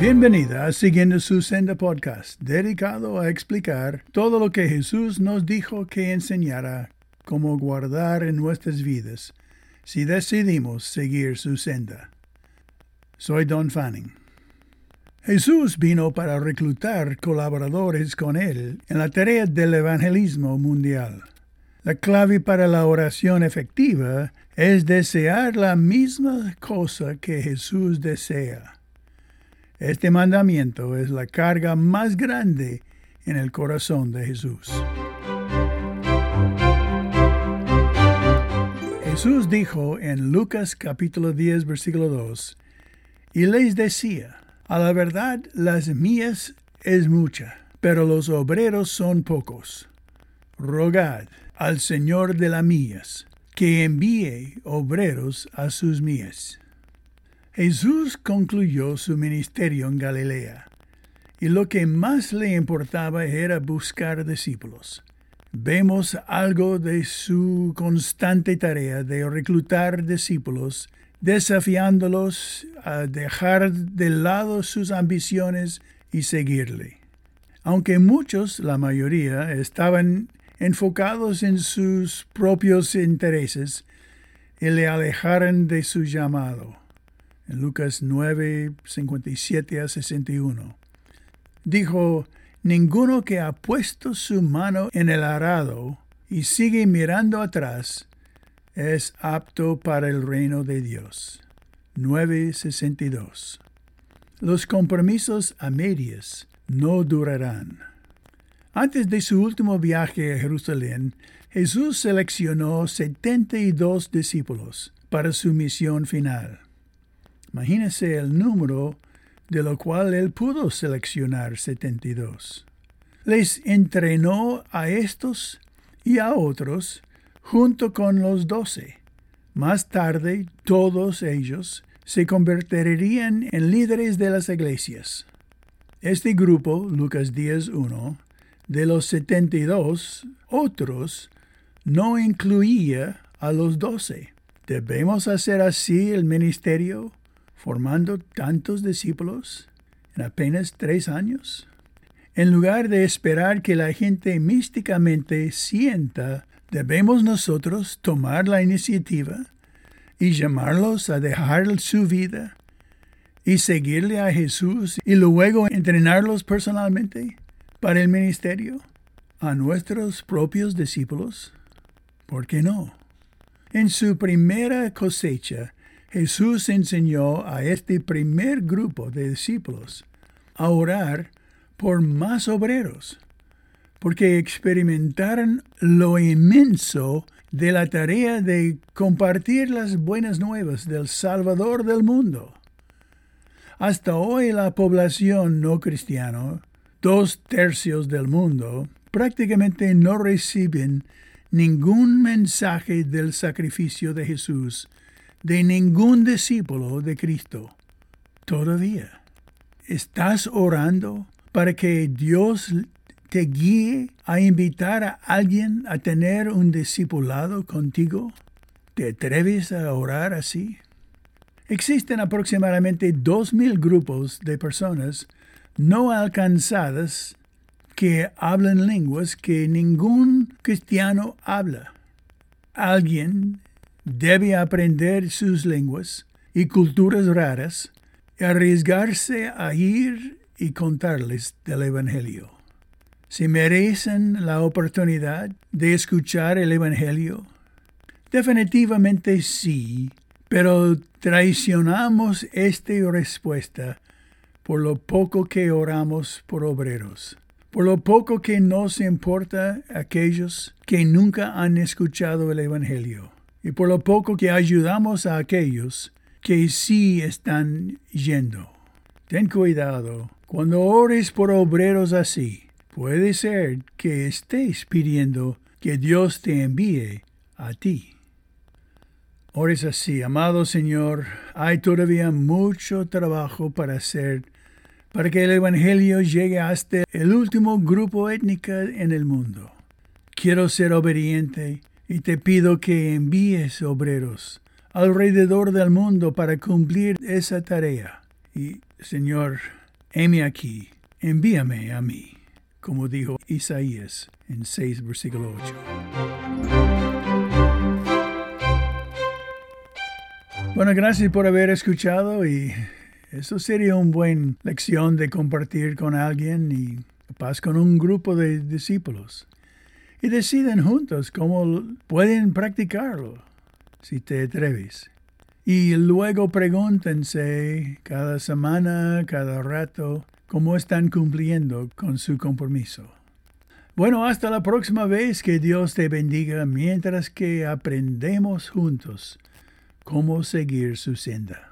Bienvenida Siguiendo su Senda Podcast, dedicado a explicar todo lo que Jesús nos dijo que enseñara cómo guardar en nuestras vidas si decidimos seguir su senda. Soy Don Fanning. Jesús vino para reclutar colaboradores con él en la tarea del evangelismo mundial. La clave para la oración efectiva es desear la misma cosa que Jesús desea. Este mandamiento es la carga más grande en el corazón de Jesús. Jesús dijo en Lucas capítulo 10 versículo 2, y les decía, a la verdad las mías es mucha, pero los obreros son pocos. Rogad al Señor de las mías, que envíe obreros a sus mías. Jesús concluyó su ministerio en Galilea, y lo que más le importaba era buscar discípulos. Vemos algo de su constante tarea de reclutar discípulos, desafiándolos a dejar de lado sus ambiciones y seguirle. Aunque muchos, la mayoría, estaban enfocados en sus propios intereses y le alejaron de su llamado en Lucas 9, 57 a 61. Dijo, Ninguno que ha puesto su mano en el arado y sigue mirando atrás es apto para el reino de Dios. 9.62. Los compromisos a medias no durarán. Antes de su último viaje a Jerusalén, Jesús seleccionó 72 discípulos para su misión final. Imagínese el número de lo cual él pudo seleccionar 72. Les entrenó a estos y a otros junto con los doce. Más tarde todos ellos se convertirían en líderes de las iglesias. Este grupo, Lucas 10.1, de los 72 otros, no incluía a los doce. ¿Debemos hacer así el ministerio formando tantos discípulos en apenas tres años? En lugar de esperar que la gente místicamente sienta, debemos nosotros tomar la iniciativa y llamarlos a dejar su vida y seguirle a Jesús y luego entrenarlos personalmente para el ministerio a nuestros propios discípulos? ¿Por qué no? En su primera cosecha, Jesús enseñó a este primer grupo de discípulos a orar por más obreros, porque experimentaron lo inmenso de la tarea de compartir las buenas nuevas del Salvador del mundo. Hasta hoy la población no cristiana, dos tercios del mundo, prácticamente no reciben ningún mensaje del sacrificio de Jesús de ningún discípulo de Cristo. Todavía. ¿Estás orando para que Dios te guíe a invitar a alguien a tener un discipulado contigo? ¿Te atreves a orar así? Existen aproximadamente dos mil grupos de personas no alcanzadas que hablan lenguas que ningún cristiano habla. Alguien debe aprender sus lenguas y culturas raras y arriesgarse a ir y contarles del Evangelio. Si merecen la oportunidad de escuchar el Evangelio, definitivamente sí, pero traicionamos esta respuesta por lo poco que oramos por obreros, por lo poco que nos importa aquellos que nunca han escuchado el Evangelio y por lo poco que ayudamos a aquellos que sí están yendo. Ten cuidado, cuando ores por obreros así, puede ser que estés pidiendo que Dios te envíe a ti. Ores así, amado Señor, hay todavía mucho trabajo para hacer para que el Evangelio llegue hasta el último grupo étnico en el mundo. Quiero ser obediente y te pido que envíes obreros alrededor del mundo para cumplir esa tarea. Y, Señor, heme aquí, envíame a mí, como dijo Isaías en 6, versículo 8. Bueno, gracias por haber escuchado y eso sería una buena lección de compartir con alguien y paz con un grupo de discípulos. Y deciden juntos cómo pueden practicarlo, si te atreves. Y luego pregúntense cada semana, cada rato, cómo están cumpliendo con su compromiso. Bueno, hasta la próxima vez que Dios te bendiga mientras que aprendemos juntos cómo seguir su senda.